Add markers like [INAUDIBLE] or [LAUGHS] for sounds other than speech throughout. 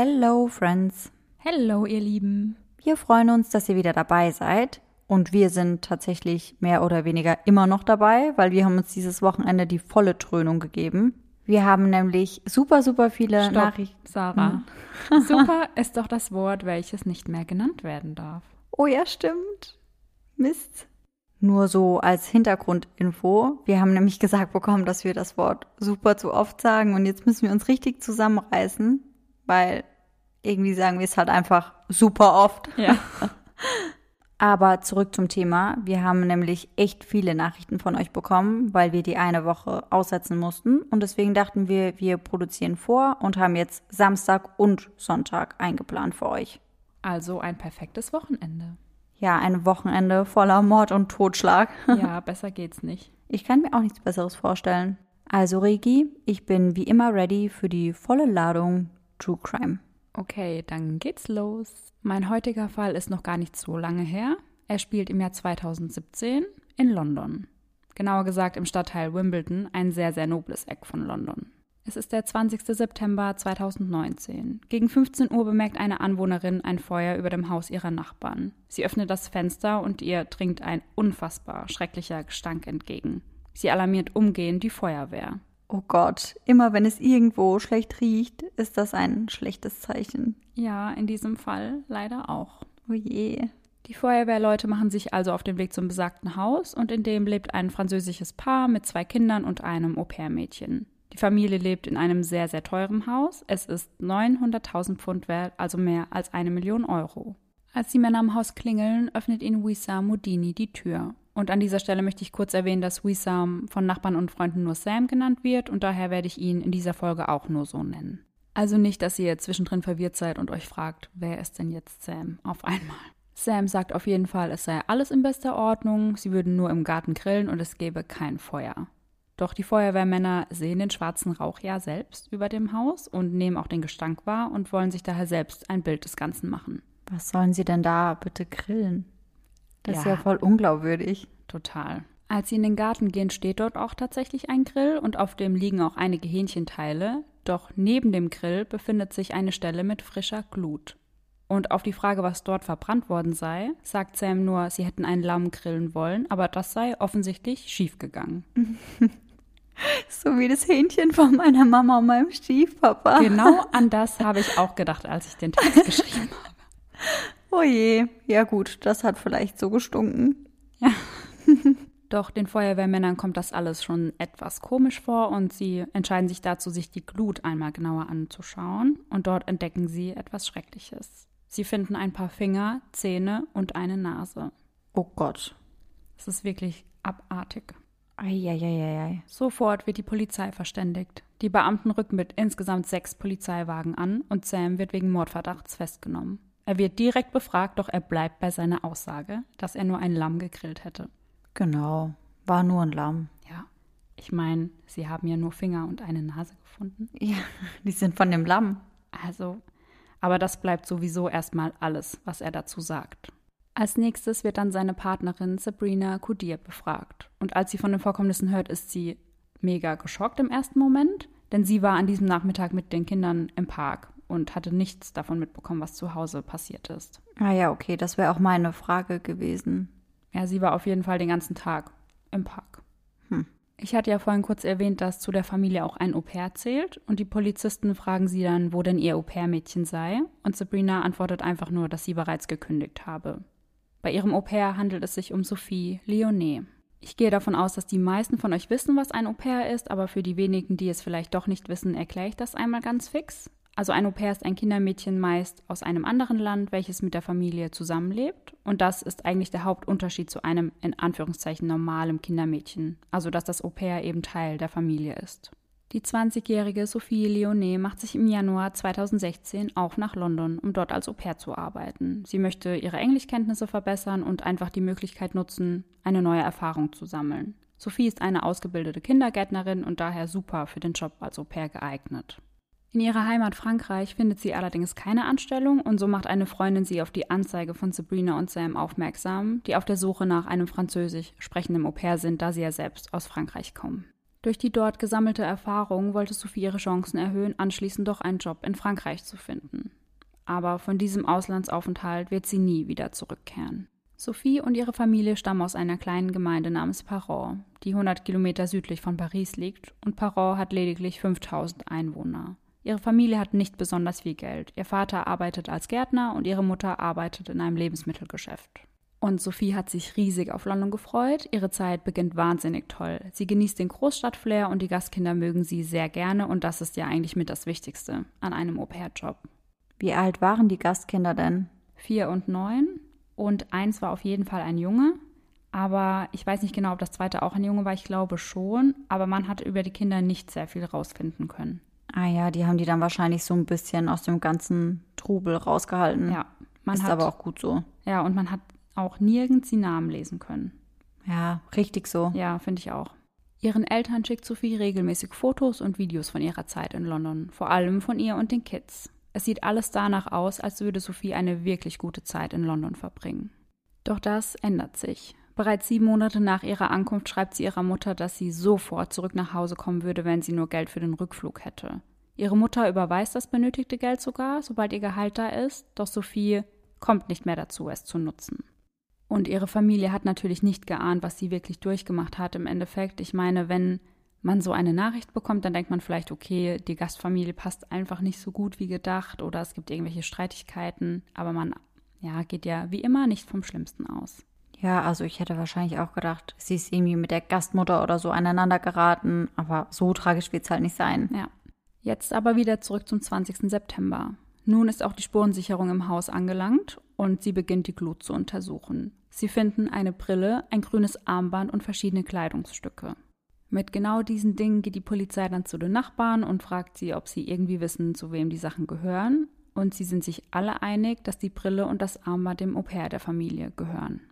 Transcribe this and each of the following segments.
Hello, Friends. Hello, ihr Lieben. Wir freuen uns, dass ihr wieder dabei seid. Und wir sind tatsächlich mehr oder weniger immer noch dabei, weil wir haben uns dieses Wochenende die volle Trönung gegeben. Wir haben nämlich super, super viele Stopp, Nachrichten. Sarah. [LAUGHS] Super [LAUGHS] ist doch das Wort, welches nicht mehr genannt werden darf. Oh ja, stimmt. Mist. Nur so als Hintergrundinfo. Wir haben nämlich gesagt bekommen, dass wir das Wort super zu oft sagen und jetzt müssen wir uns richtig zusammenreißen, weil irgendwie sagen wir es halt einfach super oft. Ja. [LAUGHS] Aber zurück zum Thema. Wir haben nämlich echt viele Nachrichten von euch bekommen, weil wir die eine Woche aussetzen mussten. Und deswegen dachten wir, wir produzieren vor und haben jetzt Samstag und Sonntag eingeplant für euch. Also ein perfektes Wochenende. Ja, ein Wochenende voller Mord und Totschlag. [LAUGHS] Ja, besser geht's nicht. Ich kann mir auch nichts Besseres vorstellen. Also, Regi, ich bin wie immer ready für die volle Ladung True Crime. Okay, dann geht's los. Mein heutiger Fall ist noch gar nicht so lange her. Er spielt im Jahr 2017 in London. Genauer gesagt im Stadtteil Wimbledon, ein sehr, sehr nobles Eck von London. Es ist der 20. September 2019. Gegen 15 Uhr bemerkt eine Anwohnerin ein Feuer über dem Haus ihrer Nachbarn. Sie öffnet das Fenster und ihr dringt ein unfassbar schrecklicher Gestank entgegen. Sie alarmiert umgehend die Feuerwehr. Oh Gott, immer wenn es irgendwo schlecht riecht, ist das ein schlechtes Zeichen. Ja, in diesem Fall leider auch. Oh je. Die Feuerwehrleute machen sich also auf den Weg zum besagten Haus und in dem lebt ein französisches Paar mit zwei Kindern und einem Au-pair-Mädchen. Die Familie lebt in einem sehr, sehr teuren Haus. Es ist 900.000 Pfund wert, also mehr als eine Million Euro. Als die Männer am Haus klingeln, öffnet ihnen Wissam Modini die Tür. Und an dieser Stelle möchte ich kurz erwähnen, dass Wissam von Nachbarn und Freunden nur Sam genannt wird und daher werde ich ihn in dieser Folge auch nur so nennen. Also nicht, dass ihr zwischendrin verwirrt seid und euch fragt, wer ist denn jetzt Sam auf einmal. Sam sagt auf jeden Fall, es sei alles in bester Ordnung, sie würden nur im Garten grillen und es gäbe kein Feuer. Doch die Feuerwehrmänner sehen den schwarzen Rauch ja selbst über dem Haus und nehmen auch den Gestank wahr und wollen sich daher selbst ein Bild des Ganzen machen. Was sollen sie denn da bitte grillen? Das ist Ja. ja voll unglaubwürdig. Total. Als sie in den Garten gehen, steht dort auch tatsächlich ein Grill und auf dem liegen auch einige Hähnchenteile. Doch neben dem Grill befindet sich eine Stelle mit frischer Glut. Und auf die Frage, was dort verbrannt worden sei, sagt Sam nur, sie hätten ein Lamm grillen wollen, aber das sei offensichtlich schiefgegangen. [LAUGHS] So wie das Hähnchen von meiner Mama und meinem Stiefpapa. Genau an das habe ich auch gedacht, als ich den Text [LAUGHS] geschrieben habe. Oh je. Ja gut, das hat vielleicht so gestunken. [LAUGHS] Doch den Feuerwehrmännern kommt das alles schon etwas komisch vor und sie entscheiden sich dazu, sich die Glut einmal genauer anzuschauen und dort entdecken sie etwas Schreckliches. Sie finden ein paar Finger, Zähne und eine Nase. Oh Gott. Es ist wirklich abartig. Eieieiei. Sofort wird die Polizei verständigt. Die Beamten rücken mit insgesamt sechs Polizeiwagen an und Sam wird wegen Mordverdachts festgenommen. Er wird direkt befragt, doch er bleibt bei seiner Aussage, dass er nur ein Lamm gegrillt hätte. Genau. War nur ein Lamm. Ja, ich meine, sie haben ja nur Finger und eine Nase gefunden. Ja, die sind von dem Lamm. Also, aber das bleibt sowieso erstmal alles, was er dazu sagt. Als nächstes wird dann seine Partnerin Sabrina Kudir befragt. Und als sie von den Vorkommnissen hört, ist sie mega geschockt im ersten Moment, denn sie war an diesem Nachmittag mit den Kindern im Park und hatte nichts davon mitbekommen, was zu Hause passiert ist. Ah ja, okay, das wäre auch meine Frage gewesen. Ja, sie war auf jeden Fall den ganzen Tag im Park. Hm. Ich hatte ja vorhin kurz erwähnt, dass zu der Familie auch ein Au-pair zählt und die Polizisten fragen sie dann, wo denn ihr Au-pair-Mädchen sei und Sabrina antwortet einfach nur, dass sie bereits gekündigt habe. Bei ihrem Au-pair handelt es sich um Sophie Leonet. Ich gehe davon aus, dass die meisten von euch wissen, was ein Au-pair ist, aber für die wenigen, die es vielleicht doch nicht wissen, erkläre ich das einmal ganz fix. Also ein Au-pair ist ein Kindermädchen meist aus einem anderen Land, welches mit der Familie zusammenlebt. Und das ist eigentlich der Hauptunterschied zu einem in Anführungszeichen normalem Kindermädchen. Also dass das Au-pair eben Teil der Familie ist. Die 20-jährige Sophie Leonet macht sich im Januar 2016 auch nach London, um dort als Au-pair zu arbeiten. Sie möchte ihre Englischkenntnisse verbessern und einfach die Möglichkeit nutzen, eine neue Erfahrung zu sammeln. Sophie ist eine ausgebildete Kindergärtnerin und daher super für den Job als Au-pair geeignet. In ihrer Heimat Frankreich findet sie allerdings keine Anstellung und so macht eine Freundin sie auf die Anzeige von Sabrina und Sam aufmerksam, die auf der Suche nach einem französisch sprechenden Au-pair sind, da sie ja selbst aus Frankreich kommen. Durch die dort gesammelte Erfahrung wollte Sophie ihre Chancen erhöhen, anschließend doch einen Job in Frankreich zu finden. Aber von diesem Auslandsaufenthalt wird sie nie wieder zurückkehren. Sophie und ihre Familie stammen aus einer kleinen Gemeinde namens Paron, die 100 Kilometer südlich von Paris liegt, und Paron hat lediglich 5000 Einwohner. Ihre Familie hat nicht besonders viel Geld. Ihr Vater arbeitet als Gärtner und ihre Mutter arbeitet in einem Lebensmittelgeschäft. Und Sophie hat sich riesig auf London gefreut. Ihre Zeit beginnt wahnsinnig toll. Sie genießt den Großstadtflair und die Gastkinder mögen sie sehr gerne und das ist ja eigentlich mit das Wichtigste an einem Au-pair-Job. Wie alt waren die Gastkinder denn? Vier und neun und eins war auf jeden Fall ein Junge. Aber ich weiß nicht genau, ob das zweite auch ein Junge war. Ich glaube schon. Aber man hat über die Kinder nicht sehr viel rausfinden können. Ah ja, die haben die dann wahrscheinlich so ein bisschen aus dem ganzen Trubel rausgehalten. Ja, man ist hat, aber auch gut so. Ja, und man hat auch nirgends die Namen lesen können. Ja, richtig so. Ja, finde ich auch. Ihren Eltern schickt Sophie regelmäßig Fotos und Videos von ihrer Zeit in London, vor allem von ihr und den Kids. Es sieht alles danach aus, als würde Sophie eine wirklich gute Zeit in London verbringen. Doch das ändert sich. Bereits sieben Monate nach ihrer Ankunft schreibt sie ihrer Mutter, dass sie sofort zurück nach Hause kommen würde, wenn sie nur Geld für den Rückflug hätte. Ihre Mutter überweist das benötigte Geld sogar, sobald ihr Gehalt da ist, doch Sophie kommt nicht mehr dazu, es zu nutzen. Und ihre Familie hat natürlich nicht geahnt, was sie wirklich durchgemacht hat im Endeffekt. Ich meine, wenn man so eine Nachricht bekommt, dann denkt man vielleicht, okay, die Gastfamilie passt einfach nicht so gut wie gedacht oder es gibt irgendwelche Streitigkeiten, aber man ja, geht ja wie immer nicht vom Schlimmsten aus. Ja, also ich hätte wahrscheinlich auch gedacht, sie ist irgendwie mit der Gastmutter oder so aneinander geraten, aber so tragisch wird es halt nicht sein. Ja. Jetzt aber wieder zurück zum 20. September. Nun ist auch die Spurensicherung im Haus angelangt und sie beginnt die Glut zu untersuchen. Sie finden eine Brille, ein grünes Armband und verschiedene Kleidungsstücke. Mit genau diesen Dingen geht die Polizei dann zu den Nachbarn und fragt sie, ob sie irgendwie wissen, zu wem die Sachen gehören. Und sie sind sich alle einig, dass die Brille und das Armband dem Au-pair der Familie gehören.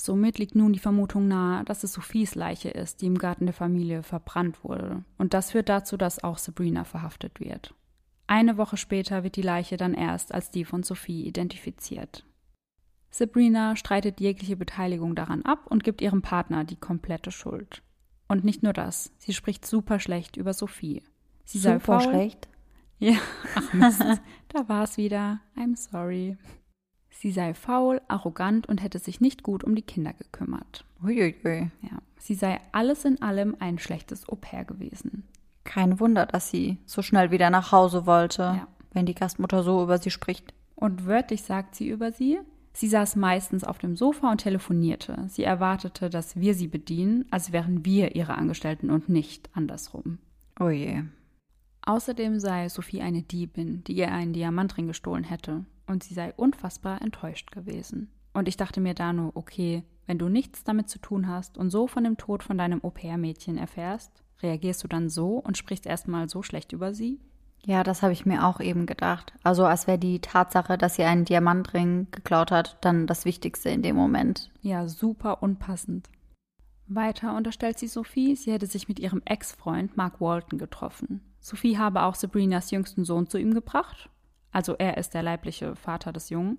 Somit liegt nun die Vermutung nahe, dass es Sophies Leiche ist, die im Garten der Familie verbrannt wurde. Und das führt dazu, dass auch Sabrina verhaftet wird. Eine Woche später wird die Leiche dann erst als die von Sophie identifiziert. Sabrina streitet jegliche Beteiligung daran ab und gibt ihrem Partner die komplette Schuld. Und nicht nur das, sie spricht super schlecht über Sophie. Sie super sei faul. schlecht? Ja, [LAUGHS] ach Mist, da war es wieder. I'm sorry. Sie sei faul, arrogant und hätte sich nicht gut um die Kinder gekümmert. Uiuiui. Ja, sie sei alles in allem ein schlechtes Au pair gewesen. Kein Wunder, dass sie so schnell wieder nach Hause wollte, ja. wenn die Gastmutter so über sie spricht. Und wörtlich sagt sie über sie, sie saß meistens auf dem Sofa und telefonierte. Sie erwartete, dass wir sie bedienen, als wären wir ihre Angestellten und nicht andersrum. Oh je. Außerdem sei Sophie eine Diebin, die ihr einen Diamantring gestohlen hätte, und sie sei unfassbar enttäuscht gewesen. Und ich dachte mir da nur, okay, wenn du nichts damit zu tun hast und so von dem Tod von deinem Au-pair-Mädchen erfährst, reagierst du dann so und sprichst erstmal so schlecht über sie? Ja, das habe ich mir auch eben gedacht. Also als wäre die Tatsache, dass sie einen Diamantring geklaut hat, dann das Wichtigste in dem Moment. Ja, super unpassend. Weiter unterstellt sie Sophie, sie hätte sich mit ihrem Ex-Freund Mark Walton getroffen. Sophie habe auch Sabrinas jüngsten Sohn zu ihm gebracht. Also er ist der leibliche Vater des Jungen.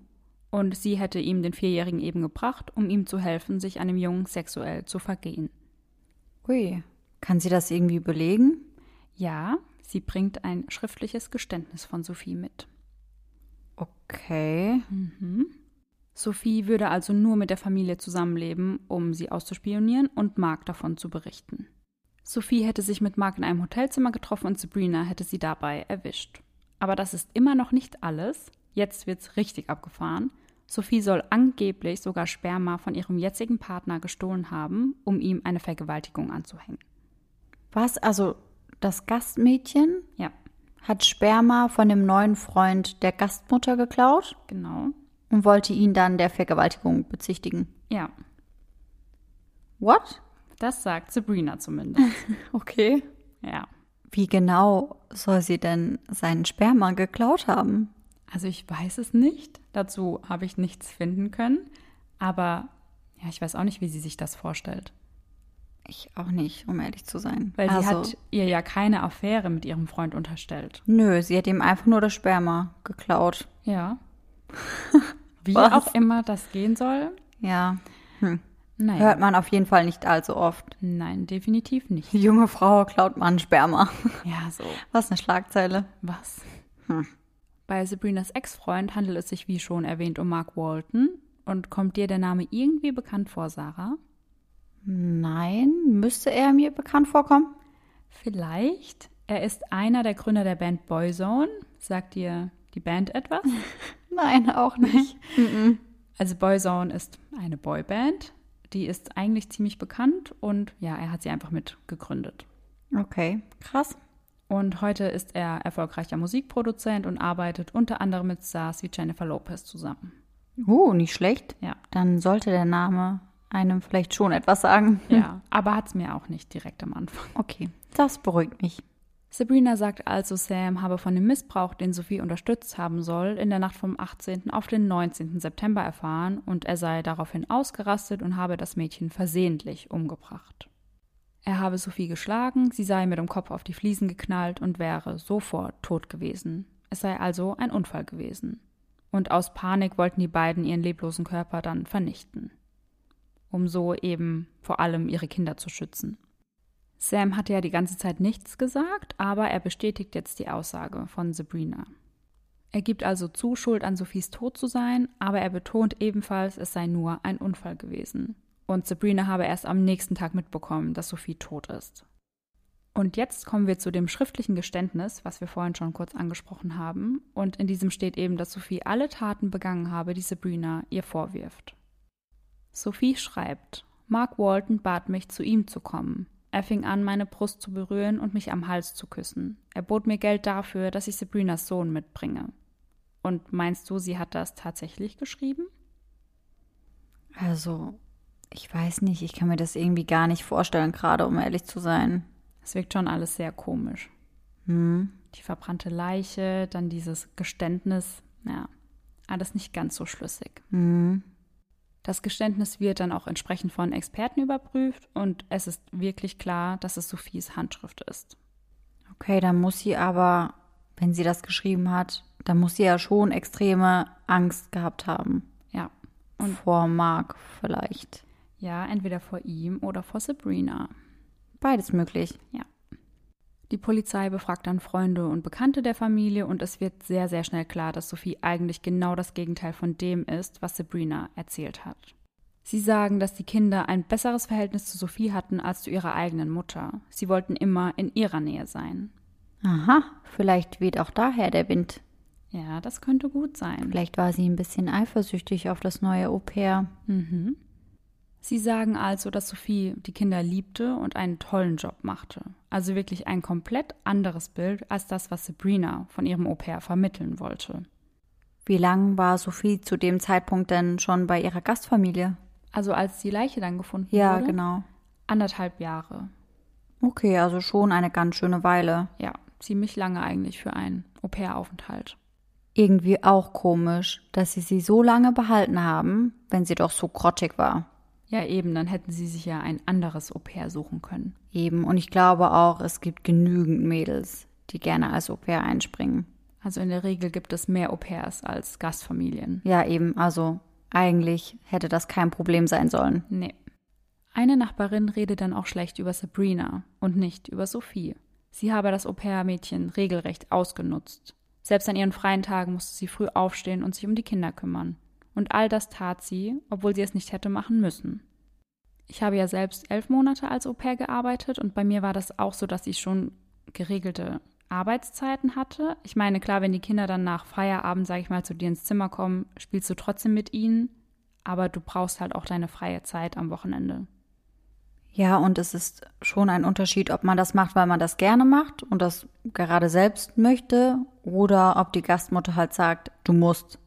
Und sie hätte ihm den Vierjährigen eben gebracht, um ihm zu helfen, sich an dem Jungen sexuell zu vergehen. Ui, kann sie das irgendwie belegen? Ja, sie bringt ein schriftliches Geständnis von Sophie mit. Okay. Mhm. Sophie würde also nur mit der Familie zusammenleben, um sie auszuspionieren und Mark davon zu berichten. Sophie hätte sich mit Mark in einem Hotelzimmer getroffen und Sabrina hätte sie dabei erwischt. Aber das ist immer noch nicht alles. Jetzt wird's richtig abgefahren. Sophie soll angeblich sogar Sperma von ihrem jetzigen Partner gestohlen haben, um ihm eine Vergewaltigung anzuhängen. Was? Also das Gastmädchen? Ja. Hat Sperma von dem neuen Freund der Gastmutter geklaut? Genau. Und wollte ihn dann der Vergewaltigung bezichtigen? Ja. What? Das sagt Sabrina zumindest. [LAUGHS] okay. Ja. Wie genau soll sie denn seinen Sperma geklaut haben? Also ich weiß es nicht. Dazu habe ich nichts finden können. Aber ja, ich weiß auch nicht, wie sie sich das vorstellt. Ich auch nicht, um ehrlich zu sein. Weil also, sie hat ihr ja keine Affäre mit ihrem Freund unterstellt. Nö, sie hat ihm einfach nur das Sperma geklaut. Ja. [LAUGHS] Wie auch immer das gehen soll. Ja. Hm. Naja. Hört man auf jeden Fall nicht allzu oft. Nein, definitiv nicht. Die junge Frau klaut Mann Sperma. Ja, so. Was eine Schlagzeile. Was? Hm. Bei Sabrinas Ex-Freund handelt es sich, wie schon erwähnt, um Mark Walton. Und kommt dir der Name irgendwie bekannt vor, Sarah? Nein, müsste er mir bekannt vorkommen? Vielleicht. Er ist einer der Gründer der Band Boyzone. Sagt dir die Band etwas? [LAUGHS] Nein, auch nicht. [LAUGHS] Also Boyzone ist eine Boyband. Die ist eigentlich ziemlich bekannt und ja, er hat sie einfach mit gegründet. okay, krass. Und heute ist er erfolgreicher Musikproduzent und arbeitet unter anderem mit Stars wie Jennifer Lopez zusammen. Uh, nicht schlecht. Ja. Dann sollte der Name einem vielleicht schon etwas sagen. Ja, aber hat es mir auch nicht direkt am Anfang. Okay, das beruhigt mich. Sabrina sagt also, Sam habe von dem Missbrauch, den Sophie unterstützt haben soll, in der Nacht vom 18. auf den 19. September erfahren und er sei daraufhin ausgerastet und habe das Mädchen versehentlich umgebracht. Er habe Sophie geschlagen, sie sei mit dem Kopf auf die Fliesen geknallt und wäre sofort tot gewesen. Es sei also ein Unfall gewesen. Und aus Panik wollten die beiden ihren leblosen Körper dann vernichten. Um so eben vor allem ihre Kinder zu schützen. Sam hatte ja die ganze Zeit nichts gesagt, aber er bestätigt jetzt die Aussage von Sabrina. Er gibt also zu, schuld an Sophies Tod zu sein, aber er betont ebenfalls, es sei nur ein Unfall gewesen. Und Sabrina habe erst am nächsten Tag mitbekommen, dass Sophie tot ist. Und jetzt kommen wir zu dem schriftlichen Geständnis, was wir vorhin schon kurz angesprochen haben. Und in diesem steht eben, dass Sophie alle Taten begangen habe, die Sabrina ihr vorwirft. Sophie schreibt, Mark Walton bat mich, zu ihm zu kommen. Er fing an, meine Brust zu berühren und mich am Hals zu küssen. Er bot mir Geld dafür, dass ich Sabrinas Sohn mitbringe. Und meinst du, sie hat das tatsächlich geschrieben? Also, ich weiß nicht, ich kann mir das irgendwie gar nicht vorstellen, gerade um ehrlich zu sein. Es wirkt schon alles sehr komisch. Hm. Die verbrannte Leiche, dann dieses Geständnis, ja, alles nicht ganz so schlüssig. Hm. Das Geständnis wird dann auch entsprechend von Experten überprüft und es ist wirklich klar, dass es Sophies Handschrift ist. Okay, dann muss sie aber, wenn sie das geschrieben hat, dann muss sie ja schon extreme Angst gehabt haben. Ja. Und vor Mark vielleicht. Ja, entweder vor ihm oder vor Sabrina. Beides möglich. Ja. Die Polizei befragt dann Freunde und Bekannte der Familie und es wird sehr, sehr schnell klar, dass Sophie eigentlich genau das Gegenteil von dem ist, was Sabrina erzählt hat. Sie sagen, dass die Kinder ein besseres Verhältnis zu Sophie hatten als zu ihrer eigenen Mutter. Sie wollten immer in ihrer Nähe sein. Aha, vielleicht weht auch daher der Wind. Ja, das könnte gut sein. Vielleicht war sie ein bisschen eifersüchtig auf das neue Au pair. Mhm. Sie sagen also, dass Sophie die Kinder liebte und einen tollen Job machte. Also wirklich ein komplett anderes Bild als das, was Sabrina von ihrem Au pair vermitteln wollte. Wie lang war Sophie zu dem Zeitpunkt denn schon bei ihrer Gastfamilie? Also als die Leiche dann gefunden Ja, wurde? genau. Anderthalb Jahre. Okay, also schon eine ganz schöne Weile. Ja, ziemlich lange eigentlich für einen Au pair-Aufenthalt. Irgendwie auch komisch, dass sie sie so lange behalten haben, wenn sie doch so grottig war. Ja, eben, dann hätten sie sich ja ein anderes Au pair suchen können. Eben, und ich glaube auch, es gibt genügend Mädels, die gerne als Au pair einspringen. Also in der Regel gibt es mehr Au pairs als Gastfamilien. Ja, eben, also eigentlich hätte das kein Problem sein sollen. Nee. Eine Nachbarin redet dann auch schlecht über Sabrina und nicht über Sophie. Sie habe das Au pair-Mädchen regelrecht ausgenutzt. Selbst an ihren freien Tagen musste sie früh aufstehen und sich um die Kinder kümmern. Und all das tat sie, obwohl sie es nicht hätte machen müssen. Ich habe ja selbst elf Monate als Au pair gearbeitet und bei mir war das auch so, dass ich schon geregelte Arbeitszeiten hatte. Ich meine, klar, wenn die Kinder dann nach Feierabend, sage ich mal, zu dir ins Zimmer kommen, spielst du trotzdem mit ihnen, aber du brauchst halt auch deine freie Zeit am Wochenende. Ja, und es ist schon ein Unterschied, ob man das macht, weil man das gerne macht und das gerade selbst möchte, oder ob die Gastmutter halt sagt, du musst.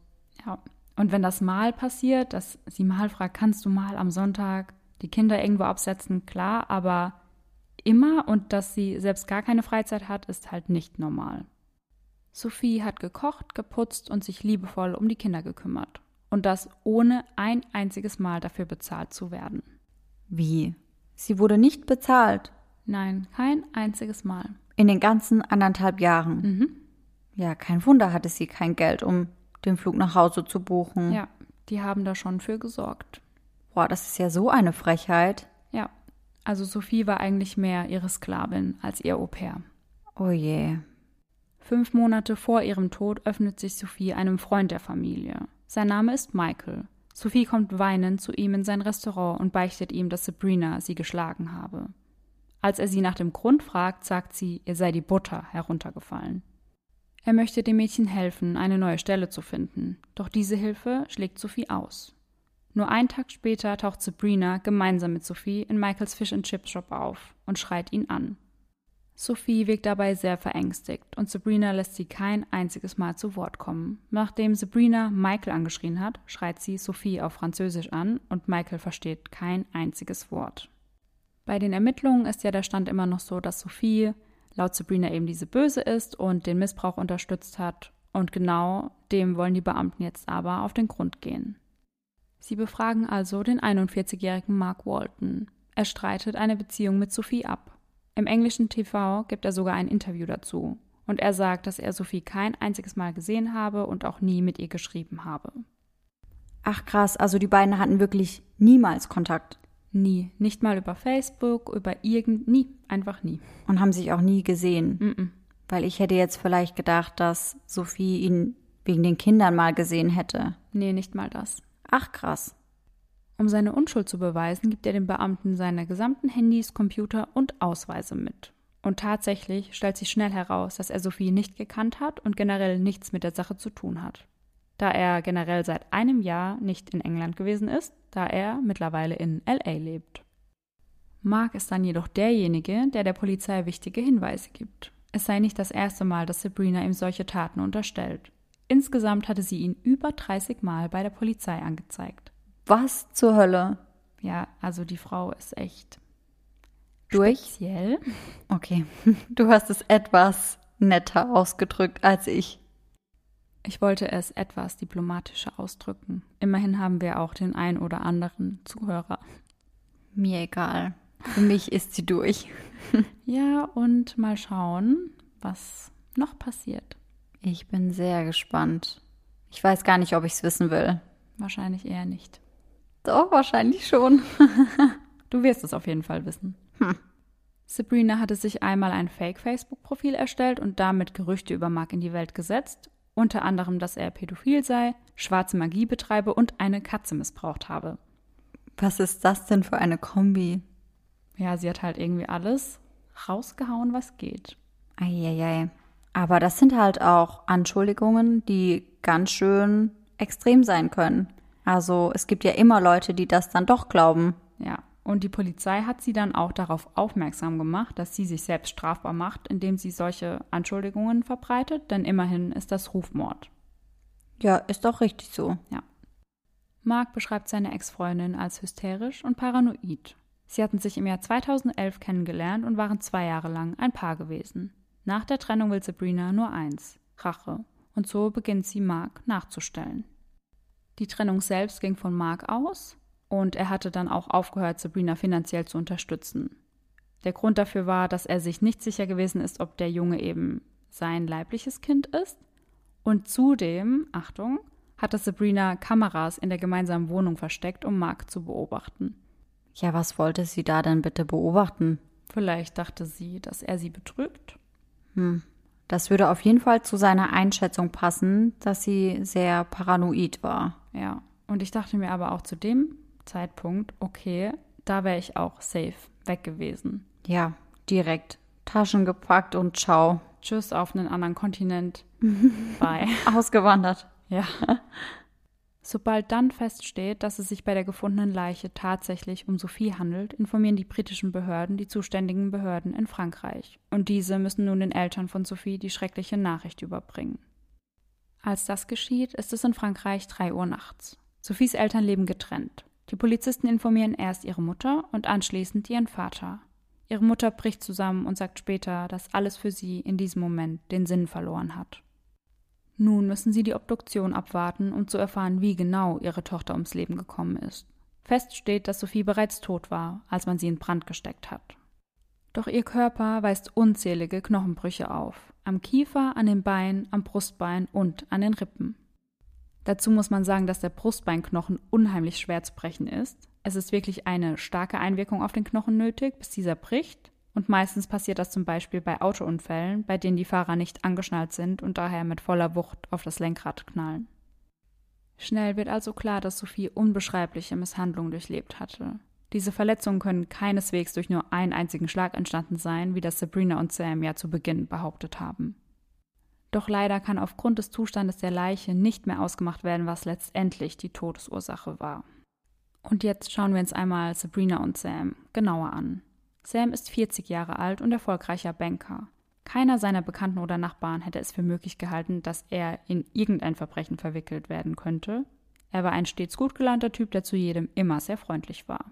Ja. Und wenn das mal passiert, dass sie mal fragt, kannst du mal am Sonntag die Kinder irgendwo absetzen, klar, aber immer und dass sie selbst gar keine Freizeit hat, ist halt nicht normal. Sophie hat gekocht, geputzt und sich liebevoll um die Kinder gekümmert. Und das ohne ein einziges Mal dafür bezahlt zu werden. Wie? Sie wurde nicht bezahlt. Nein, kein einziges Mal. In den ganzen anderthalb Jahren. Mhm. Ja, kein Wunder hatte sie kein Geld, um den Flug nach Hause zu buchen. Ja, die haben da schon für gesorgt. Boah, das ist ja so eine Frechheit. Ja, also Sophie war eigentlich mehr ihre Sklavin als ihr Au pair. Oh je. Fünf Monate vor ihrem Tod öffnet sich Sophie einem Freund der Familie. Sein Name ist Michael. Sophie kommt weinend zu ihm in sein Restaurant und beichtet ihm, dass Sabrina sie geschlagen habe. Als er sie nach dem Grund fragt, sagt sie, ihr sei die Butter heruntergefallen. Er möchte dem Mädchen helfen, eine neue Stelle zu finden, doch diese Hilfe schlägt Sophie aus. Nur einen Tag später taucht Sabrina gemeinsam mit Sophie in Michaels Fish and Chip Shop auf und schreit ihn an. Sophie wirkt dabei sehr verängstigt und Sabrina lässt sie kein einziges Mal zu Wort kommen. Nachdem Sabrina Michael angeschrien hat, schreit sie Sophie auf Französisch an und Michael versteht kein einziges Wort. Bei den Ermittlungen ist ja der Stand immer noch so, dass Sophie laut Sabrina eben diese Böse ist und den Missbrauch unterstützt hat. Und genau dem wollen die Beamten jetzt aber auf den Grund gehen. Sie befragen also den 41-jährigen Mark Walton. Er streitet eine Beziehung mit Sophie ab. Im englischen TV gibt er sogar ein Interview dazu. Und er sagt, dass er Sophie kein einziges Mal gesehen habe und auch nie mit ihr geschrieben habe. Ach krass, also die beiden hatten wirklich niemals Kontakt. Nie. Nicht mal über Facebook, über irgend, nie. Einfach nie. Und haben sich auch nie gesehen. Mm -mm. Weil ich hätte jetzt vielleicht gedacht, dass Sophie ihn wegen den Kindern mal gesehen hätte. Nee, nicht mal das. Ach krass. Um seine Unschuld zu beweisen, gibt er den Beamten seine gesamten Handys, Computer und Ausweise mit. Und tatsächlich stellt sich schnell heraus, dass er Sophie nicht gekannt hat und generell nichts mit der Sache zu tun hat. Da er generell seit einem Jahr nicht in England gewesen ist, da er mittlerweile in LA lebt. Mark ist dann jedoch derjenige, der der Polizei wichtige Hinweise gibt. Es sei nicht das erste Mal, dass Sabrina ihm solche Taten unterstellt. Insgesamt hatte sie ihn über 30 Mal bei der Polizei angezeigt. Was zur Hölle? Ja, also die Frau ist echt Durch? speziell. Okay. [LAUGHS] Du hast es etwas netter ausgedrückt als ich. Ich wollte es etwas diplomatischer ausdrücken. Immerhin haben wir auch den ein oder anderen Zuhörer. Mir egal. Für mich ist sie durch. [LAUGHS] Ja, und mal schauen, was noch passiert. Ich bin sehr gespannt. Ich weiß gar nicht, ob ich es wissen will. Wahrscheinlich eher nicht. Doch, wahrscheinlich schon. [LAUGHS] Du wirst es auf jeden Fall wissen. Hm. Sabrina hatte sich einmal ein Fake-Facebook-Profil erstellt und damit Gerüchte über Mark in die Welt gesetzt. Unter anderem, dass er pädophil sei, schwarze Magie betreibe und eine Katze missbraucht habe. Was ist das denn für eine Kombi? Ja, sie hat halt irgendwie alles rausgehauen, was geht. Eieiei. Aber das sind halt auch Anschuldigungen, die ganz schön extrem sein können. Also es gibt ja immer Leute, die das dann doch glauben. Ja, und die Polizei hat sie dann auch darauf aufmerksam gemacht, dass sie sich selbst strafbar macht, indem sie solche Anschuldigungen verbreitet, denn immerhin ist das Rufmord. Ja, ist doch richtig so. Mark beschreibt seine Ex-Freundin als hysterisch und paranoid. Sie hatten sich im Jahr 2011 kennengelernt und waren zwei Jahre lang ein Paar gewesen. Nach der Trennung will Sabrina nur eins: Rache. Und so beginnt sie Mark nachzustellen. Die Trennung selbst ging von Mark aus und er hatte dann auch aufgehört, Sabrina finanziell zu unterstützen. Der Grund dafür war, dass er sich nicht sicher gewesen ist, ob der Junge eben sein leibliches Kind ist. Und zudem, Achtung, hatte Sabrina Kameras in der gemeinsamen Wohnung versteckt, um Mark zu beobachten. Ja, was wollte sie da denn bitte beobachten? Vielleicht dachte sie, dass er sie betrügt. Hm. Das würde auf jeden Fall zu seiner Einschätzung passen, dass sie sehr paranoid war. Ja, und ich dachte mir aber auch zu dem Zeitpunkt, okay, da wäre ich auch safe weg gewesen. Ja, direkt. Taschen gepackt und ciao. Tschüss auf einen anderen Kontinent. [LAUGHS] Bye. Ausgewandert. Ja. [LAUGHS] Sobald dann feststeht, dass es sich bei der gefundenen Leiche tatsächlich um Sophie handelt, informieren die britischen Behörden die zuständigen Behörden in Frankreich. Und diese müssen nun den Eltern von Sophie die schreckliche Nachricht überbringen. Als das geschieht, ist es in Frankreich 3 Uhr nachts. Sophies Eltern leben getrennt. Die Polizisten informieren erst ihre Mutter und anschließend ihren Vater. Ihre Mutter bricht zusammen und sagt später, dass alles für sie in diesem Moment den Sinn verloren hat. Nun müssen sie die Obduktion abwarten, um zu erfahren, wie genau ihre Tochter ums Leben gekommen ist. Fest steht, dass Sophie bereits tot war, als man sie in Brand gesteckt hat. Doch ihr Körper weist unzählige Knochenbrüche auf. Am Kiefer, an den Beinen, am Brustbein und an den Rippen. Dazu muss man sagen, dass der Brustbeinknochen unheimlich schwer zu brechen ist. Es ist wirklich eine starke Einwirkung auf den Knochen nötig, bis dieser bricht. Und meistens passiert das zum Beispiel bei Autounfällen, bei denen die Fahrer nicht angeschnallt sind und daher mit voller Wucht auf das Lenkrad knallen. Schnell wird also klar, dass Sophie unbeschreibliche Misshandlungen durchlebt hatte. Diese Verletzungen können keineswegs durch nur einen einzigen Schlag entstanden sein, wie das Sabrina und Sam ja zu Beginn behauptet haben. Doch leider kann aufgrund des Zustandes der Leiche nicht mehr ausgemacht werden, was letztendlich die Todesursache war. Und jetzt schauen wir uns einmal Sabrina und Sam genauer an. Sam ist 40 Jahre alt und erfolgreicher Banker. Keiner seiner Bekannten oder Nachbarn hätte es für möglich gehalten, dass er in irgendein Verbrechen verwickelt werden könnte. Er war ein stets gut gelaunter Typ, der zu jedem immer sehr freundlich war.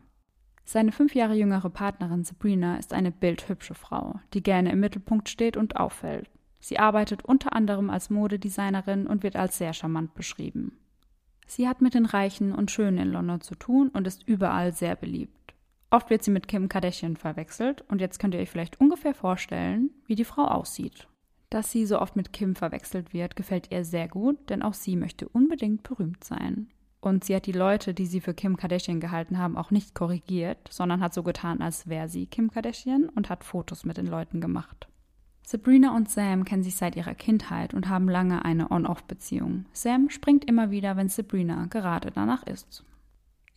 Seine fünf Jahre jüngere Partnerin Sabrina ist eine bildhübsche Frau, die gerne im Mittelpunkt steht und auffällt. Sie arbeitet unter anderem als Modedesignerin und wird als sehr charmant beschrieben. Sie hat mit den Reichen und Schönen in London zu tun und ist überall sehr beliebt. Oft wird sie mit Kim Kardashian verwechselt und jetzt könnt ihr euch vielleicht ungefähr vorstellen, wie die Frau aussieht. Dass sie so oft mit Kim verwechselt wird, gefällt ihr sehr gut, denn auch sie möchte unbedingt berühmt sein. Und sie hat die Leute, die sie für Kim Kardashian gehalten haben, auch nicht korrigiert, sondern hat so getan, als wäre sie Kim Kardashian und hat Fotos mit den Leuten gemacht. Sabrina und Sam kennen sich seit ihrer Kindheit und haben lange eine On-Off-Beziehung. Sam springt immer wieder, wenn Sabrina gerade danach ist.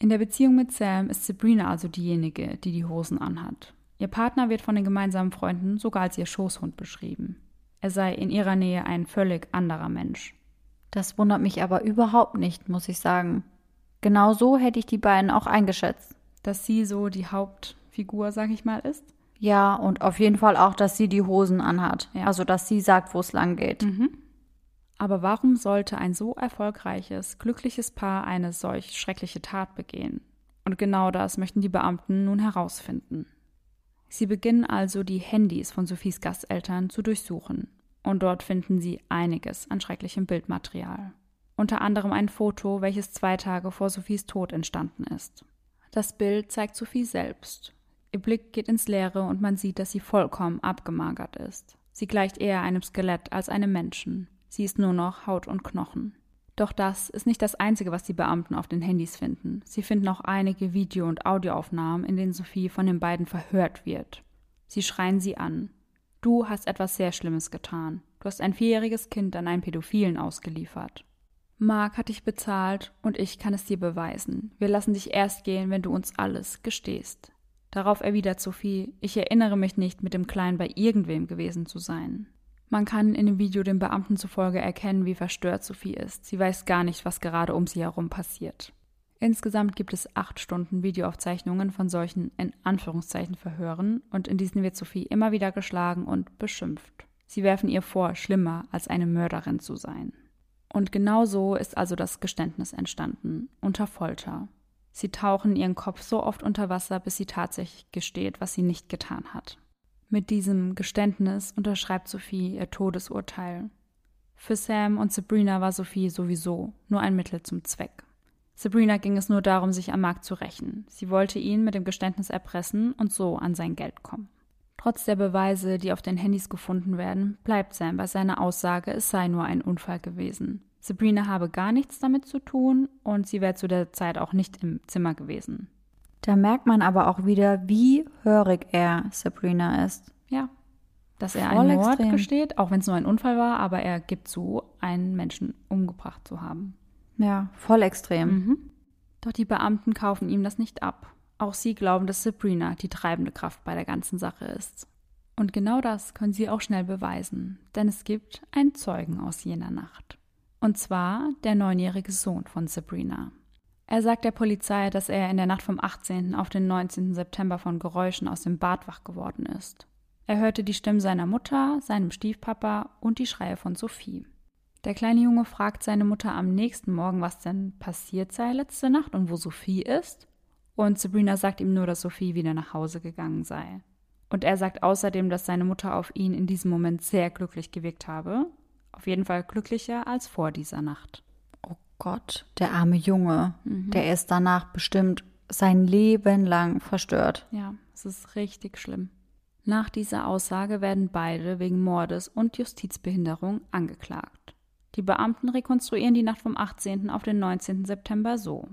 In der Beziehung mit Sam ist Sabrina also diejenige, die die Hosen anhat. Ihr Partner wird von den gemeinsamen Freunden sogar als ihr Schoßhund beschrieben. Er sei in ihrer Nähe ein völlig anderer Mensch. Das wundert mich aber überhaupt nicht, muss ich sagen. Genau so hätte ich die beiden auch eingeschätzt. Dass sie so die Hauptfigur, sag ich mal, ist? Ja, und auf jeden Fall auch, dass sie die Hosen anhat. Ja. Also, dass sie sagt, wo es lang geht. Mhm. Aber warum sollte ein so erfolgreiches, glückliches Paar eine solch schreckliche Tat begehen? Und genau das möchten die Beamten nun herausfinden. Sie beginnen also, die Handys von Sophies Gasteltern zu durchsuchen. Und dort finden sie einiges an schrecklichem Bildmaterial. Unter anderem ein Foto, welches zwei Tage vor Sophies Tod entstanden ist. Das Bild zeigt Sophie selbst, Ihr Blick geht ins Leere und man sieht, dass sie vollkommen abgemagert ist. Sie gleicht eher einem Skelett als einem Menschen. Sie ist nur noch Haut und Knochen. Doch das ist nicht das Einzige, was die Beamten auf den Handys finden. Sie finden auch einige Video- und Audioaufnahmen, in denen Sophie von den beiden verhört wird. Sie schreien sie an. Du hast etwas sehr Schlimmes getan. Du hast ein vierjähriges Kind an einen Pädophilen ausgeliefert. Mark hat dich bezahlt und ich kann es dir beweisen. Wir lassen dich erst gehen, wenn du uns alles gestehst. Darauf erwidert Sophie, ich erinnere mich nicht, mit dem Kleinen bei irgendwem gewesen zu sein. Man kann in dem Video dem Beamten zufolge erkennen, wie verstört Sophie ist. Sie weiß gar nicht, was gerade um sie herum passiert. Insgesamt gibt es acht Stunden Videoaufzeichnungen von solchen in Anführungszeichen Verhören und in diesen wird Sophie immer wieder geschlagen und beschimpft. Sie werfen ihr vor, schlimmer als eine Mörderin zu sein. Und genau so ist also das Geständnis entstanden, unter Folter. Sie tauchen ihren Kopf so oft unter Wasser, bis sie tatsächlich gesteht, was sie nicht getan hat. Mit diesem Geständnis unterschreibt Sophie ihr Todesurteil. Für Sam und Sabrina war Sophie sowieso nur ein Mittel zum Zweck. Sabrina ging es nur darum, sich am Markt zu rächen. Sie wollte ihn mit dem Geständnis erpressen und so an sein Geld kommen. Trotz der Beweise, die auf den Handys gefunden werden, bleibt Sam bei seiner Aussage, es sei nur ein Unfall gewesen. Sabrina habe gar nichts damit zu tun und sie wäre zu der Zeit auch nicht im Zimmer gewesen. Da merkt man aber auch wieder, wie hörig er Sabrina ist. Ja. Dass er Voll einen Mord extrem. gesteht, auch wenn es nur ein Unfall war, aber er gibt zu, einen Menschen umgebracht zu haben. Ja, voll extrem. Mhm. Doch die Beamten kaufen ihm das nicht ab. Auch sie glauben, dass Sabrina die treibende Kraft bei der ganzen Sache ist. Und genau das können sie auch schnell beweisen, denn es gibt einen Zeugen aus jener Nacht. Und zwar der neunjährige Sohn von Sabrina. Er sagt der Polizei, dass er in der Nacht vom 18. auf den 19. September von Geräuschen aus dem Bad wach geworden ist. Er hörte die Stimmen seiner Mutter, seinem Stiefpapa und die Schreie von Sophie. Der kleine Junge fragt seine Mutter am nächsten Morgen, was denn passiert sei letzte Nacht und wo Sophie ist. Und Sabrina sagt ihm nur, dass Sophie wieder nach Hause gegangen sei. Und er sagt außerdem, dass seine Mutter auf ihn in diesem Moment sehr glücklich gewirkt habe auf jeden Fall glücklicher als vor dieser Nacht. Oh Gott, der arme Junge, mhm. der ist danach bestimmt sein Leben lang verstört. Ja, es ist richtig schlimm. Nach dieser Aussage werden beide wegen Mordes und Justizbehinderung angeklagt. Die Beamten rekonstruieren die Nacht vom 18. auf den 19. September so.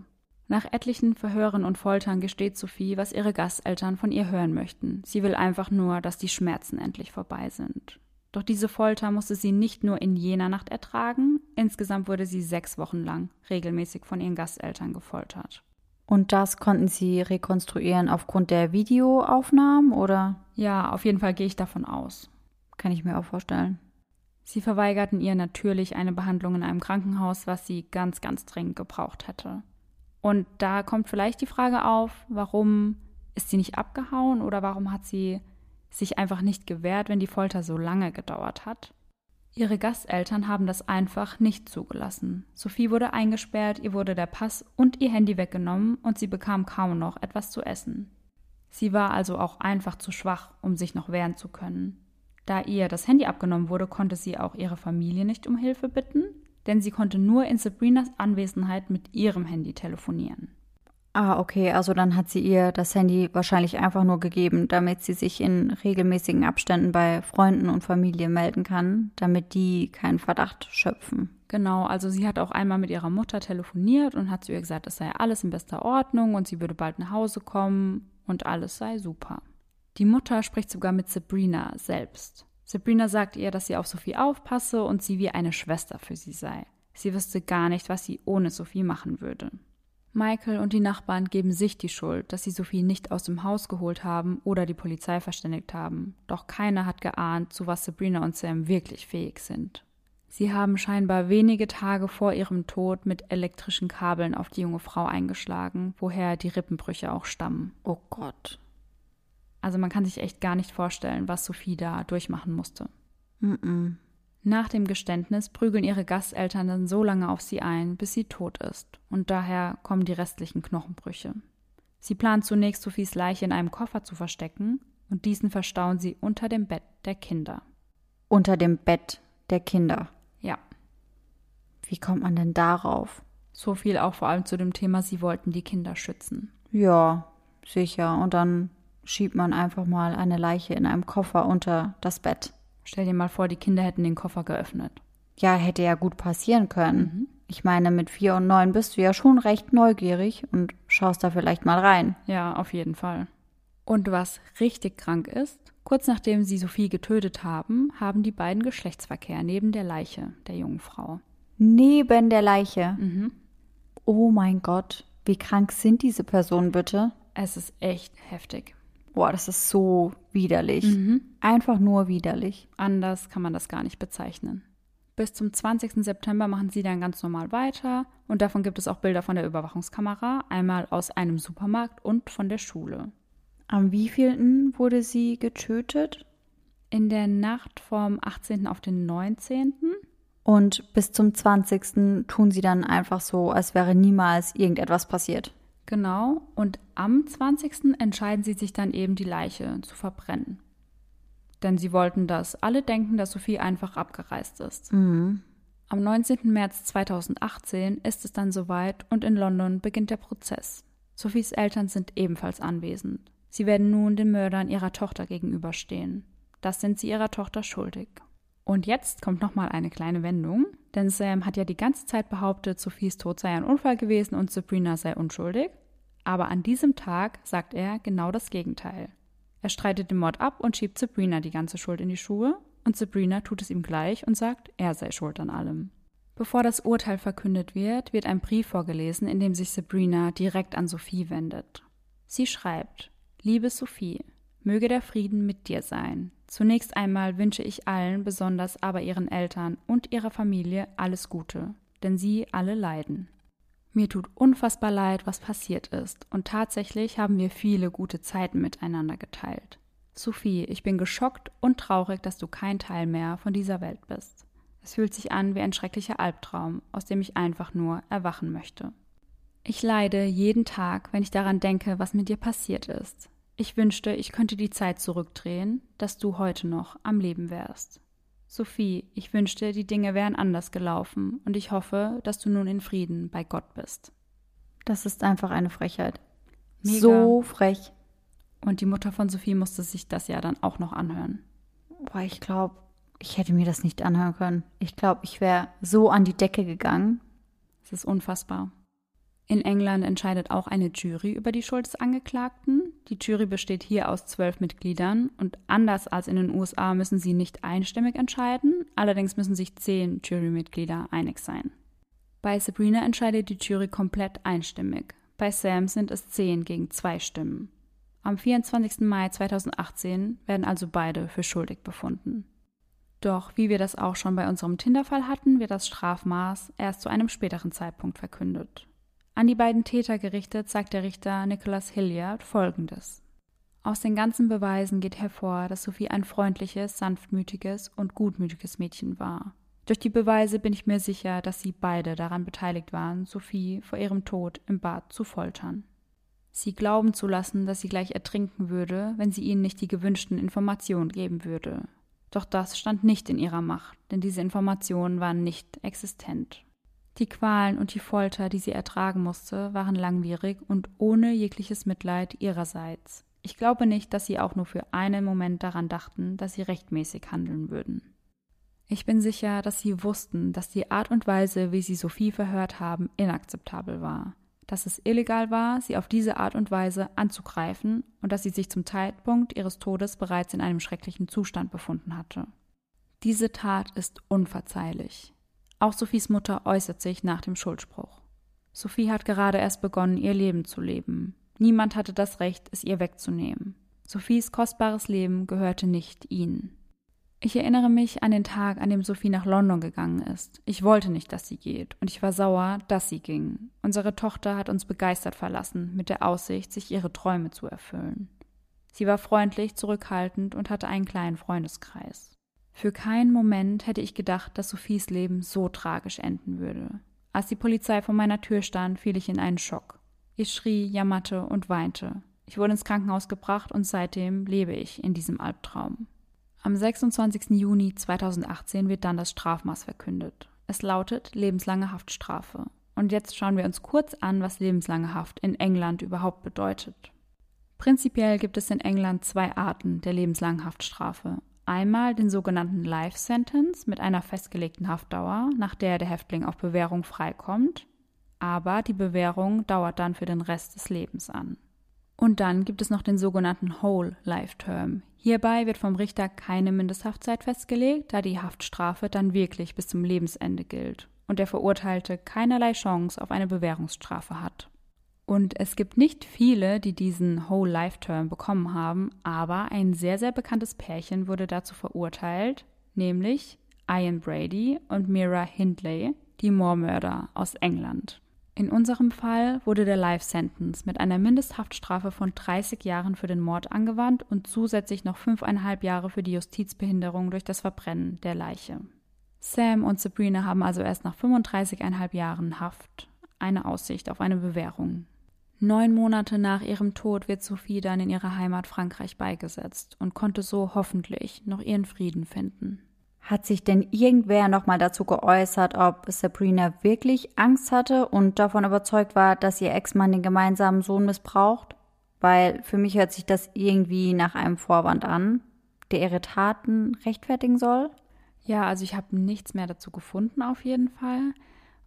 Nach etlichen Verhören und Foltern gesteht Sophie, was ihre Gasteltern von ihr hören möchten. Sie will einfach nur, dass die Schmerzen endlich vorbei sind. Doch diese Folter musste sie nicht nur in jener Nacht ertragen, insgesamt wurde sie sechs Wochen lang regelmäßig von ihren Gasteltern gefoltert. Und das konnten Sie rekonstruieren aufgrund der Videoaufnahmen oder? Ja, auf jeden Fall gehe ich davon aus. Kann ich mir auch vorstellen. Sie verweigerten ihr natürlich eine Behandlung in einem Krankenhaus, was sie ganz, ganz dringend gebraucht hätte. Und da kommt vielleicht die Frage auf, warum ist sie nicht abgehauen oder warum hat sie sich einfach nicht gewehrt, wenn die Folter so lange gedauert hat? Ihre Gasteltern haben das einfach nicht zugelassen. Sophie wurde eingesperrt, ihr wurde der Pass und ihr Handy weggenommen und sie bekam kaum noch etwas zu essen. Sie war also auch einfach zu schwach, um sich noch wehren zu können. Da ihr das Handy abgenommen wurde, konnte sie auch ihre Familie nicht um Hilfe bitten denn sie konnte nur in Sabrinas Anwesenheit mit ihrem Handy telefonieren. Ah, okay, also dann hat sie ihr das Handy wahrscheinlich einfach nur gegeben, damit sie sich in regelmäßigen Abständen bei Freunden und Familie melden kann, damit die keinen Verdacht schöpfen. Genau, also sie hat auch einmal mit ihrer Mutter telefoniert und hat zu ihr gesagt, es sei alles in bester Ordnung und sie würde bald nach Hause kommen und alles sei super. Die Mutter spricht sogar mit Sabrina selbst. Sabrina sagt ihr, dass sie auf Sophie aufpasse und sie wie eine Schwester für sie sei. Sie wüsste gar nicht, was sie ohne Sophie machen würde. Michael und die Nachbarn geben sich die Schuld, dass sie Sophie nicht aus dem Haus geholt haben oder die Polizei verständigt haben. Doch keiner hat geahnt, zu was Sabrina und Sam wirklich fähig sind. Sie haben scheinbar wenige Tage vor ihrem Tod mit elektrischen Kabeln auf die junge Frau eingeschlagen, woher die Rippenbrüche auch stammen. Oh Gott. Also man kann sich echt gar nicht vorstellen, was Sophie da durchmachen musste. Mm -mm. Nach dem Geständnis prügeln ihre Gasteltern dann so lange auf sie ein, bis sie tot ist, und daher kommen die restlichen Knochenbrüche. Sie planen zunächst Sophies Leiche in einem Koffer zu verstecken, und diesen verstauen sie unter dem Bett der Kinder. Unter dem Bett der Kinder? Ja. Wie kommt man denn darauf? So viel auch vor allem zu dem Thema, sie wollten die Kinder schützen. Ja, sicher. Und dann schiebt man einfach mal eine Leiche in einem Koffer unter das Bett. Stell dir mal vor, die Kinder hätten den Koffer geöffnet. Ja, hätte ja gut passieren können. Mhm. Ich meine, mit vier und neun bist du ja schon recht neugierig und schaust da vielleicht mal rein. Ja, auf jeden Fall. Und was richtig krank ist, kurz nachdem sie Sophie getötet haben, haben die beiden Geschlechtsverkehr neben der Leiche der jungen Frau. Neben der Leiche? Mhm. Oh mein Gott, wie krank sind diese Personen bitte? Es ist echt heftig. Boah, das ist so widerlich. Mhm. Einfach nur widerlich. Anders kann man das gar nicht bezeichnen. Bis zum 20. September machen sie dann ganz normal weiter und davon gibt es auch Bilder von der Überwachungskamera, einmal aus einem Supermarkt und von der Schule. Am wievielten wurde sie getötet? In der Nacht vom 18. auf den 19. Und bis zum 20. tun sie dann einfach so, als wäre niemals irgendetwas passiert. Genau, und am 20. entscheiden sie sich dann eben, die Leiche zu verbrennen. Denn sie wollten, dass alle denken, dass Sophie einfach abgereist ist. Mhm. Am 19. März 2018 ist es dann soweit und in London beginnt der Prozess. Sophies Eltern sind ebenfalls anwesend. Sie werden nun den Mördern ihrer Tochter gegenüberstehen. Das sind sie ihrer Tochter schuldig. Und jetzt kommt nochmal eine kleine Wendung, denn Sam hat ja die ganze Zeit behauptet, Sophies Tod sei ein Unfall gewesen und Sabrina sei unschuldig. Aber an diesem Tag sagt er genau das Gegenteil. Er streitet den Mord ab und schiebt Sabrina die ganze Schuld in die Schuhe, und Sabrina tut es ihm gleich und sagt, er sei schuld an allem. Bevor das Urteil verkündet wird, wird ein Brief vorgelesen, in dem sich Sabrina direkt an Sophie wendet. Sie schreibt: Liebe Sophie, möge der Frieden mit dir sein. Zunächst einmal wünsche ich allen, besonders aber ihren Eltern und ihrer Familie, alles Gute, denn sie alle leiden. Mir tut unfassbar leid, was passiert ist, und tatsächlich haben wir viele gute Zeiten miteinander geteilt. Sophie, ich bin geschockt und traurig, dass du kein Teil mehr von dieser Welt bist. Es fühlt sich an wie ein schrecklicher Albtraum, aus dem ich einfach nur erwachen möchte. Ich leide jeden Tag, wenn ich daran denke, was mit dir passiert ist. Ich wünschte, ich könnte die Zeit zurückdrehen, dass du heute noch am Leben wärst. Sophie, ich wünschte, die Dinge wären anders gelaufen und ich hoffe, dass du nun in Frieden bei Gott bist. Das ist einfach eine Frechheit. Mega. So frech. Und die Mutter von Sophie musste sich das ja dann auch noch anhören. Boah, ich glaube, ich hätte mir das nicht anhören können. Ich glaube, ich wäre so an die Decke gegangen. Es ist unfassbar. In England entscheidet auch eine Jury über die Schuld des Angeklagten. Die Jury besteht hier aus zwölf Mitgliedern und anders als in den USA müssen sie nicht einstimmig entscheiden, allerdings müssen sich zehn Jurymitglieder einig sein. Bei Sabrina entscheidet die Jury komplett einstimmig. Bei Sam sind es zehn gegen zwei Stimmen. Am 24. Mai 2018 werden also beide für schuldig befunden. Doch wie wir das auch schon bei unserem Tinder-Fall hatten, wird das Strafmaß erst zu einem späteren Zeitpunkt verkündet. An die beiden Täter gerichtet sagt der Richter Nicholas Hilliard Folgendes. Aus den ganzen Beweisen geht hervor, dass Sophie ein freundliches, sanftmütiges und gutmütiges Mädchen war. Durch die Beweise bin ich mir sicher, dass sie beide daran beteiligt waren, Sophie vor ihrem Tod im Bad zu foltern. Sie glauben zu lassen, dass sie gleich ertrinken würde, wenn sie ihnen nicht die gewünschten Informationen geben würde. Doch das stand nicht in ihrer Macht, denn diese Informationen waren nicht existent. Die Qualen und die Folter, die sie ertragen musste, waren langwierig und ohne jegliches Mitleid ihrerseits. Ich glaube nicht, dass sie auch nur für einen Moment daran dachten, dass sie rechtmäßig handeln würden. Ich bin sicher, dass sie wussten, dass die Art und Weise, wie sie Sophie verhört haben, inakzeptabel war, dass es illegal war, sie auf diese Art und Weise anzugreifen und dass sie sich zum Zeitpunkt ihres Todes bereits in einem schrecklichen Zustand befunden hatte. Diese Tat ist unverzeihlich. Auch Sophies Mutter äußert sich nach dem Schuldspruch. Sophie hat gerade erst begonnen, ihr Leben zu leben. Niemand hatte das Recht, es ihr wegzunehmen. Sophies kostbares Leben gehörte nicht ihnen. Ich erinnere mich an den Tag, an dem Sophie nach London gegangen ist. Ich wollte nicht, dass sie geht, und ich war sauer, dass sie ging. Unsere Tochter hat uns begeistert verlassen, mit der Aussicht, sich ihre Träume zu erfüllen. Sie war freundlich, zurückhaltend und hatte einen kleinen Freundeskreis. Für keinen Moment hätte ich gedacht, dass Sophies Leben so tragisch enden würde. Als die Polizei vor meiner Tür stand, fiel ich in einen Schock. Ich schrie, jammerte und weinte. Ich wurde ins Krankenhaus gebracht und seitdem lebe ich in diesem Albtraum. Am 26. Juni 2018 wird dann das Strafmaß verkündet. Es lautet lebenslange Haftstrafe. Und jetzt schauen wir uns kurz an, was lebenslange Haft in England überhaupt bedeutet. Prinzipiell gibt es in England zwei Arten der lebenslangen Haftstrafe. Einmal den sogenannten Life Sentence mit einer festgelegten Haftdauer, nach der der Häftling auf Bewährung freikommt, aber die Bewährung dauert dann für den Rest des Lebens an. Und dann gibt es noch den sogenannten Whole Life Term. Hierbei wird vom Richter keine Mindesthaftzeit festgelegt, da die Haftstrafe dann wirklich bis zum Lebensende gilt und der Verurteilte keinerlei Chance auf eine Bewährungsstrafe hat. Und es gibt nicht viele, die diesen Whole Life Term bekommen haben, aber ein sehr, sehr bekanntes Pärchen wurde dazu verurteilt, nämlich Ian Brady und Mira Hindley, die Moormörder aus England. In unserem Fall wurde der Life Sentence mit einer Mindesthaftstrafe von 30 Jahren für den Mord angewandt und zusätzlich noch fünfeinhalb Jahre für die Justizbehinderung durch das Verbrennen der Leiche. Sam und Sabrina haben also erst nach 35,5 Jahren Haft eine Aussicht auf eine Bewährung. Neun Monate nach ihrem Tod wird Sophie dann in ihrer Heimat Frankreich beigesetzt und konnte so hoffentlich noch ihren Frieden finden. Hat sich denn irgendwer nochmal dazu geäußert, ob Sabrina wirklich Angst hatte und davon überzeugt war, dass ihr Ex-Mann den gemeinsamen Sohn missbraucht? Weil für mich hört sich das irgendwie nach einem Vorwand an, der ihre Taten rechtfertigen soll. Ja, also ich habe nichts mehr dazu gefunden auf jeden Fall.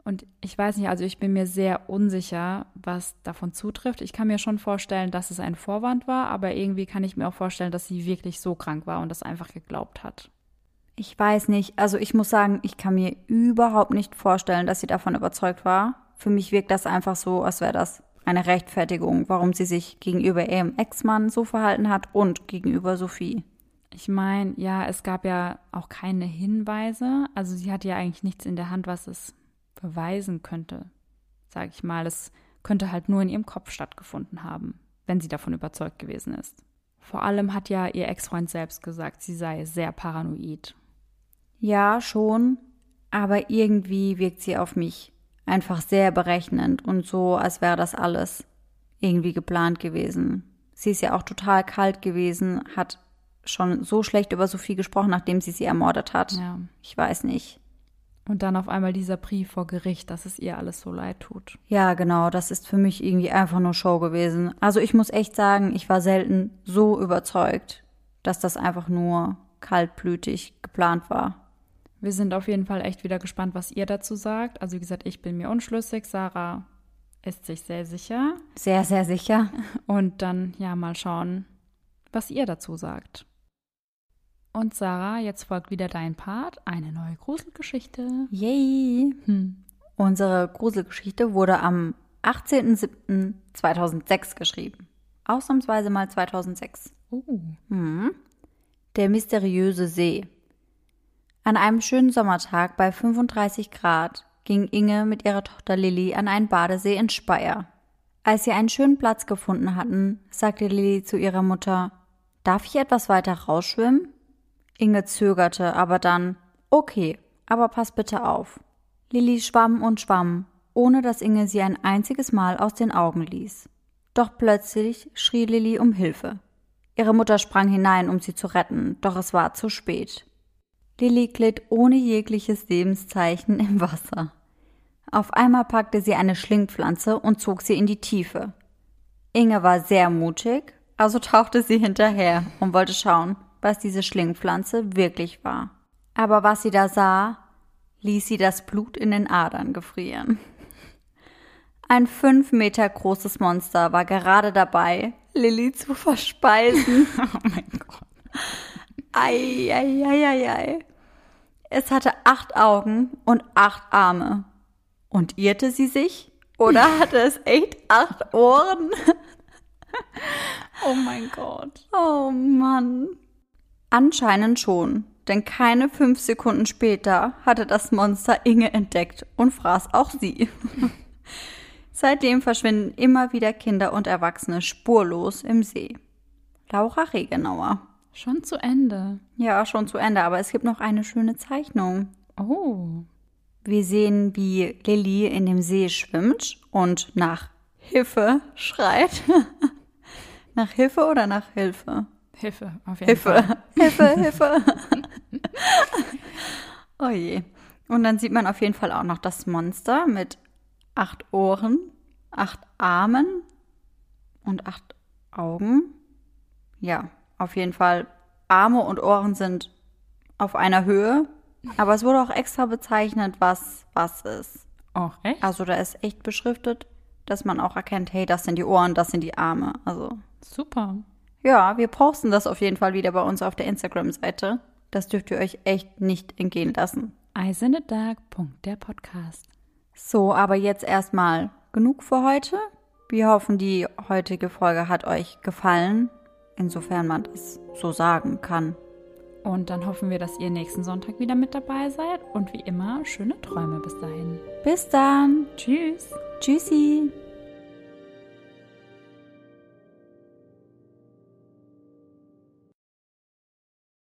Und ich weiß nicht, also ich bin mir sehr unsicher, was davon zutrifft. Ich kann mir schon vorstellen, dass es ein Vorwand war, aber irgendwie kann ich mir auch vorstellen, dass sie wirklich so krank war und das einfach geglaubt hat. Ich weiß nicht, also ich muss sagen, ich kann mir überhaupt nicht vorstellen, dass sie davon überzeugt war. Für mich wirkt das einfach so, als wäre das eine Rechtfertigung, warum sie sich gegenüber ihrem Ex-Mann so verhalten hat und gegenüber Sophie. Ich meine, ja, es gab ja auch keine Hinweise. Also sie hatte ja eigentlich nichts in der Hand, was es beweisen könnte, sage ich mal. Es könnte halt nur in ihrem Kopf stattgefunden haben, wenn sie davon überzeugt gewesen ist. Vor allem hat ja ihr Ex-Freund selbst gesagt, sie sei sehr paranoid. Ja, schon, aber irgendwie wirkt sie auf mich einfach sehr berechnend und so, als wäre das alles irgendwie geplant gewesen. Sie ist ja auch total kalt gewesen, hat schon so schlecht über Sophie gesprochen, nachdem sie sie ermordet hat. Ja. Ich weiß nicht. Und dann auf einmal dieser Brief vor Gericht, dass es ihr alles so leid tut. Ja, genau, das ist für mich irgendwie einfach nur Show gewesen. Also ich muss echt sagen, ich war selten so überzeugt, dass das einfach nur kaltblütig geplant war. Wir sind auf jeden Fall echt wieder gespannt, was ihr dazu sagt. Also wie gesagt, ich bin mir unschlüssig. Sarah ist sich sehr sicher. Sehr, sehr sicher. Und dann, ja, mal schauen, was ihr dazu sagt. Und Sarah, jetzt folgt wieder dein Part, eine neue Gruselgeschichte. Yay! Hm. Unsere Gruselgeschichte wurde am 18.07.2006 geschrieben. Ausnahmsweise mal 2006. Oh. Hm. Der mysteriöse See. An einem schönen Sommertag bei 35 Grad ging Inge mit ihrer Tochter Lilly an einen Badesee in Speyer. Als sie einen schönen Platz gefunden hatten, sagte Lilly zu ihrer Mutter, Darf ich etwas weiter rausschwimmen? Inge zögerte, aber dann, okay, aber pass bitte auf. Lilly schwamm und schwamm, ohne dass Inge sie ein einziges Mal aus den Augen ließ. Doch plötzlich schrie Lilly um Hilfe. Ihre Mutter sprang hinein, um sie zu retten, doch es war zu spät. Lilly glitt ohne jegliches Lebenszeichen im Wasser. Auf einmal packte sie eine Schlingpflanze und zog sie in die Tiefe. Inge war sehr mutig, also tauchte sie hinterher und wollte schauen, was diese Schlingpflanze wirklich war. Aber was sie da sah, ließ sie das Blut in den Adern gefrieren. Ein fünf Meter großes Monster war gerade dabei, Lilly zu verspeisen. [LAUGHS] Oh mein Gott. Ei, ei, ei, ei, ei. Es hatte acht Augen und acht Arme. Und irrte sie sich? Oder [LAUGHS] hatte es echt acht Ohren? Oh mein Gott. Oh Mann. Anscheinend schon, denn keine fünf Sekunden später hatte das Monster Inge entdeckt und fraß auch sie. [LAUGHS] Seitdem verschwinden immer wieder Kinder und Erwachsene spurlos im See. Laura Regenauer. Schon zu Ende. Ja, schon zu Ende, aber es gibt noch eine schöne Zeichnung. Oh. Wir sehen, wie Lilly in dem See schwimmt und nach Hilfe schreit. [LAUGHS] nach Hilfe oder nach Hilfe? Hilfe, auf jeden Hilfe, Fall. [LAUGHS] Hilfe, Hilfe. [LAUGHS] oh je. Und dann sieht man auf jeden Fall auch noch das Monster mit acht Ohren, acht Armen und acht Augen. Ja, auf jeden Fall. Arme und Ohren sind auf einer Höhe. Aber es wurde auch extra bezeichnet, was was ist. Oh, echt? Also da ist echt beschriftet, dass man auch erkennt, hey, das sind die Ohren, das sind die Arme. Also Super. Ja, wir posten das auf jeden Fall wieder bei uns auf der Instagram-Seite. Das dürft ihr euch echt nicht entgehen lassen. Eyes in the Dark. Der Podcast. So, aber jetzt erstmal genug für heute. Wir hoffen, die heutige Folge hat euch gefallen, insofern man das so sagen kann. Und dann hoffen wir, dass ihr nächsten Sonntag wieder mit dabei seid. Und wie immer, schöne Träume bis dahin. Bis dann. Tschüss. Tschüssi.